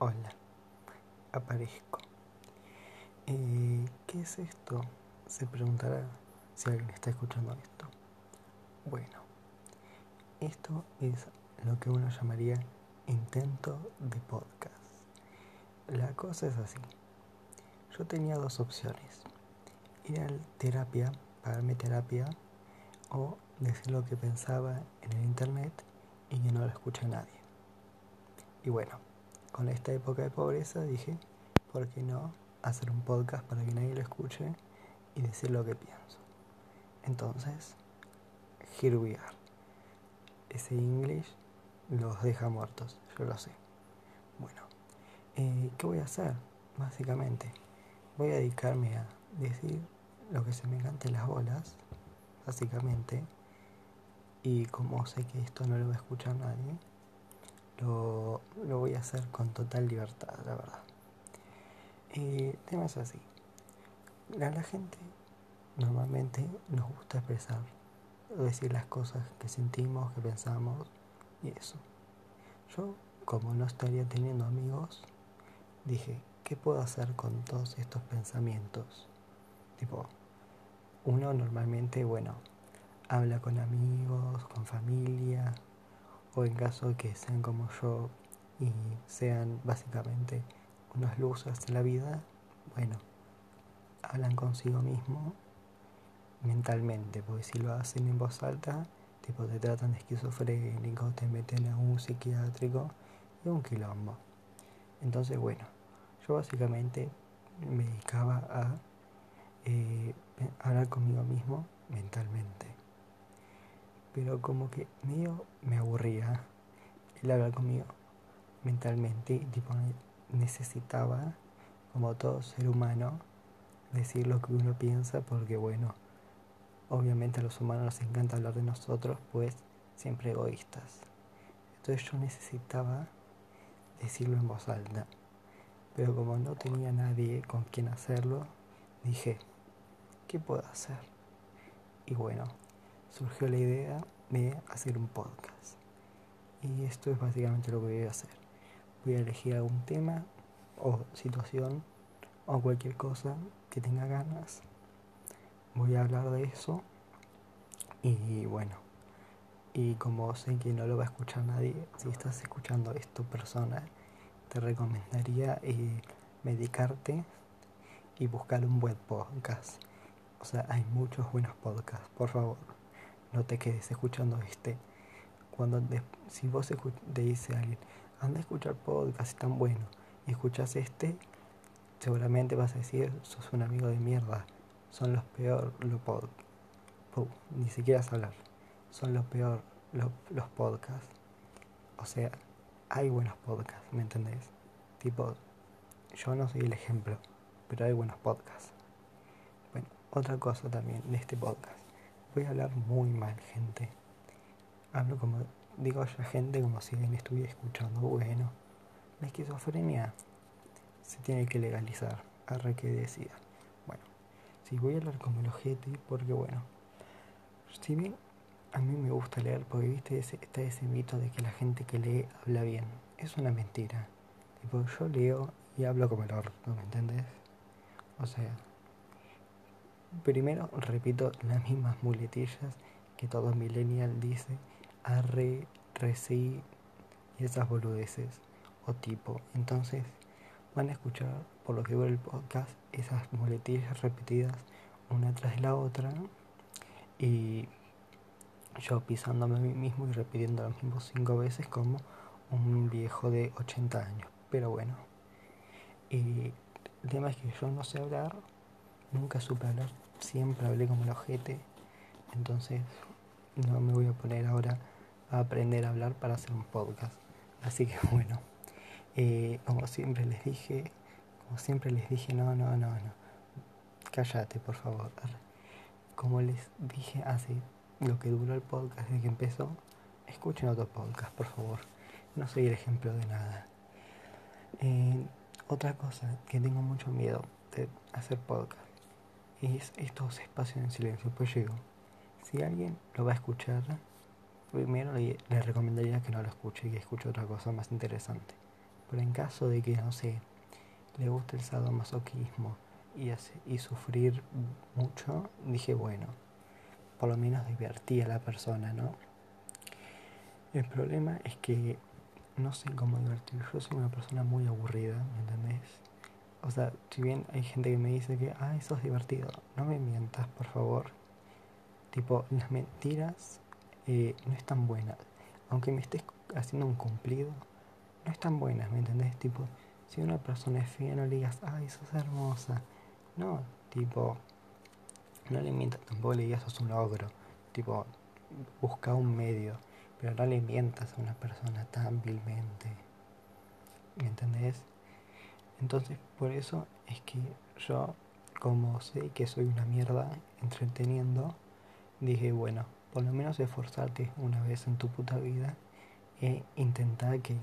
Hola, aparezco. Eh, ¿Qué es esto? Se preguntará si alguien está escuchando esto. Bueno, esto es lo que uno llamaría intento de podcast. La cosa es así. Yo tenía dos opciones. Ir a terapia, pagarme terapia, o decir lo que pensaba en el internet y que no lo escucha nadie. Y bueno, con esta época de pobreza dije, ¿por qué no hacer un podcast para que nadie lo escuche y decir lo que pienso? Entonces, here we are. Ese English los deja muertos, yo lo sé. Bueno, eh, ¿qué voy a hacer? Básicamente, voy a dedicarme a decir lo que se me cante las bolas, básicamente, y como sé que esto no lo va a escuchar nadie, lo, voy a hacer con total libertad, la verdad. Y temas así. A la gente normalmente nos gusta expresar decir las cosas que sentimos, que pensamos y eso. Yo, como no estaría teniendo amigos, dije, ¿qué puedo hacer con todos estos pensamientos? Tipo, uno normalmente, bueno, habla con amigos, con familia, o en caso de que sean como yo y sean básicamente unos losers de la vida, bueno, hablan consigo mismo mentalmente, porque si lo hacen en voz alta, tipo te tratan de esquizofrénico, te meten a un psiquiátrico y un quilombo. Entonces, bueno, yo básicamente me dedicaba a eh, hablar conmigo mismo mentalmente pero como que medio me aburría el hablar conmigo mentalmente, tipo necesitaba, como todo ser humano, decir lo que uno piensa porque bueno, obviamente a los humanos nos encanta hablar de nosotros, pues siempre egoístas. Entonces yo necesitaba decirlo en voz alta, pero como no tenía nadie con quien hacerlo, dije, ¿qué puedo hacer? Y bueno, surgió la idea de hacer un podcast. Y esto es básicamente lo que voy a hacer. Voy a elegir algún tema o situación o cualquier cosa que tenga ganas. Voy a hablar de eso. Y bueno, y como sé que no lo va a escuchar nadie, si estás escuchando esto persona, te recomendaría eh, medicarte y buscar un buen podcast. O sea, hay muchos buenos podcasts, por favor no te quedes escuchando este. Cuando si vos te dice alguien, anda a escuchar podcast, tan bueno, y escuchas este, seguramente vas a decir, sos un amigo de mierda, son los peor los podcasts. Ni siquiera hablar, son los peor los podcasts. O sea, hay buenos podcasts, ¿me entendés? Tipo, yo no soy el ejemplo, pero hay buenos podcasts. Bueno, otra cosa también de este podcast voy a hablar muy mal, gente. Hablo como, digo la gente como si alguien estuviera escuchando. Bueno, la esquizofrenia se tiene que legalizar, arre que decida. Bueno, si voy a hablar como el ojete, porque bueno, si bien a mí me gusta leer, porque viste, ese, está ese mito de que la gente que lee habla bien. Es una mentira. Tipo, yo leo y hablo como el orto, ¿me entendés? O sea, Primero repito las mismas muletillas que todo millennial dice, arre, reci y esas boludeces o tipo. Entonces van a escuchar, por lo que veo el podcast, esas muletillas repetidas una tras la otra y yo pisándome a mí mismo y repitiendo las mismas cinco veces como un viejo de 80 años. Pero bueno, y el tema es que yo no sé hablar Nunca supe hablar, siempre hablé como el ojete. Entonces no me voy a poner ahora a aprender a hablar para hacer un podcast. Así que bueno, eh, como siempre les dije, como siempre les dije, no, no, no, no. Cállate, por favor. Como les dije hace lo que duró el podcast desde que empezó, escuchen otro podcast, por favor. No soy el ejemplo de nada. Eh, otra cosa que tengo mucho miedo de hacer podcast es estos espacios en silencio. Pues llego, si alguien lo va a escuchar, primero le, recomendaría que no lo escuche y que escuche otra cosa más interesante. Pero en caso de que, no sé, le guste el sadomasoquismo y, y sufrir mucho, dije, bueno, por lo menos divertí a la persona, ¿no? El problema es que no sé cómo divertir. Yo soy una persona muy aburrida, ¿me entendés? O sea, si bien hay gente que me dice que, ay, sos divertido, no me mientas, por favor. Tipo, las mentiras eh, no están buenas. Aunque me estés haciendo un cumplido, no están buenas, ¿me entendés? Tipo, si una persona es fea, no le digas, ay, sos hermosa. No, tipo, no le mientas, tampoco le digas sos un ogro. Tipo, busca un medio, pero no le mientas a una persona tan vilmente. ¿Me entendés? Entonces, por eso es que yo, como sé que soy una mierda entreteniendo, dije, bueno, por lo menos esforzarte una vez en tu puta vida e intentar que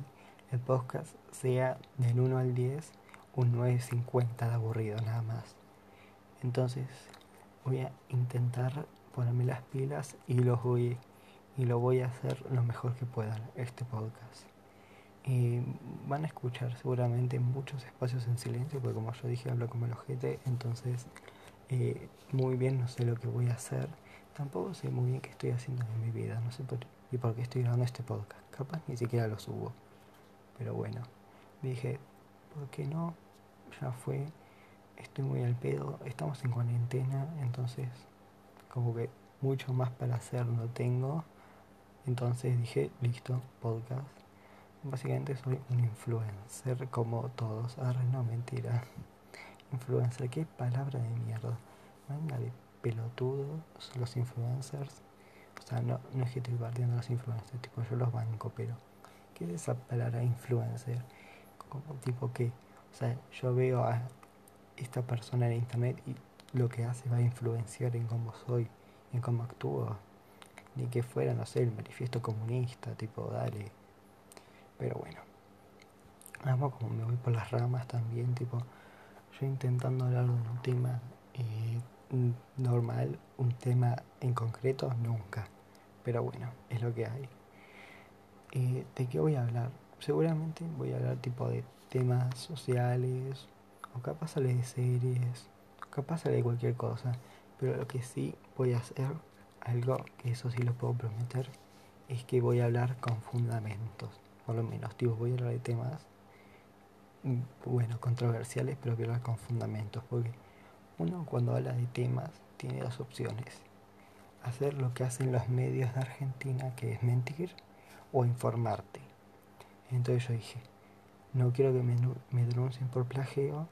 el podcast sea del 1 al 10 un 9.50 de aburrido nada más. Entonces voy a intentar ponerme las pilas y los voy y lo voy a hacer lo mejor que pueda este podcast. Y van a escuchar seguramente muchos espacios en silencio, porque como yo dije, hablo como el ojete, entonces eh, muy bien no sé lo que voy a hacer. Tampoco sé muy bien qué estoy haciendo en mi vida, no sé por, y por qué estoy grabando este podcast. Capaz ni siquiera lo subo. Pero bueno, dije, ¿por qué no? Ya fue, estoy muy al pedo, estamos en cuarentena, entonces como que mucho más para hacer no tengo. Entonces dije, listo, podcast. Básicamente soy un influencer como todos. Ahora no, mentira. Influencer, qué palabra de mierda. Venga de pelotudos los influencers. O sea, no, no es que estoy partiendo los influencers, tipo yo los banco, pero ¿Qué es esa palabra influencer? Como tipo que, o sea, yo veo a esta persona en internet y lo que hace va a influenciar en cómo soy, en cómo actúo. Ni que fuera, no sé, el manifiesto comunista, tipo, dale. Pero bueno. Vamos como me voy por las ramas también, tipo, yo intentando hablar de un tema eh, normal, un tema en concreto, nunca. Pero bueno, es lo que hay. Eh, ¿De qué voy a hablar? Seguramente voy a hablar tipo de temas sociales, o capaz sale de series, o capaz sale de cualquier cosa. Pero lo que sí voy a hacer, algo que eso sí lo puedo prometer, es que voy a hablar con fundamentos. Por lo menos, tipo, voy a hablar de temas, mm, bueno, controversiales, pero voy a hablar con fundamentos. Porque uno cuando habla de temas tiene dos opciones. Hacer lo que hacen los medios de Argentina, que es mentir, o informarte. Entonces yo dije, no quiero que me, me denuncien por plagio.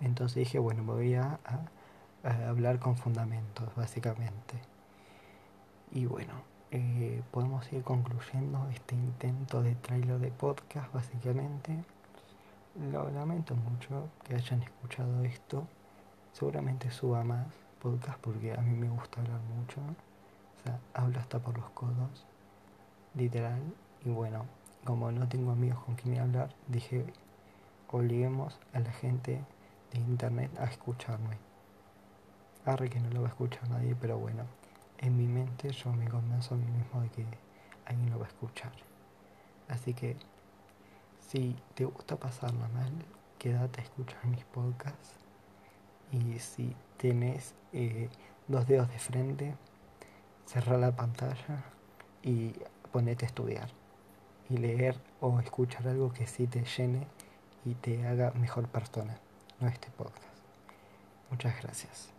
Entonces dije, bueno, voy a, hablar con fundamentos, básicamente. Y bueno, eh, podemos ir concluyendo este intento de trailer de podcast, básicamente. Lo lamento mucho que hayan escuchado esto. Seguramente suba más podcast porque a mí me gusta hablar mucho. O sea, hablo hasta por los codos literal. Y bueno, como no tengo amigos con quien hablar, dije, obliguemos a la gente de internet a escucharme. Arre que no lo va a escuchar nadie, pero bueno, en mi mente yo me convenzo a mí mismo de que alguien lo va a escuchar. Así que, si te gusta pasarla mal, quédate a escuchar mis podcasts. Y si tenés eh, dos dedos de frente, cerra la pantalla y ponete a estudiar y leer o escuchar algo que sí te llene y te haga mejor persona, no este podcast. Muchas gracias.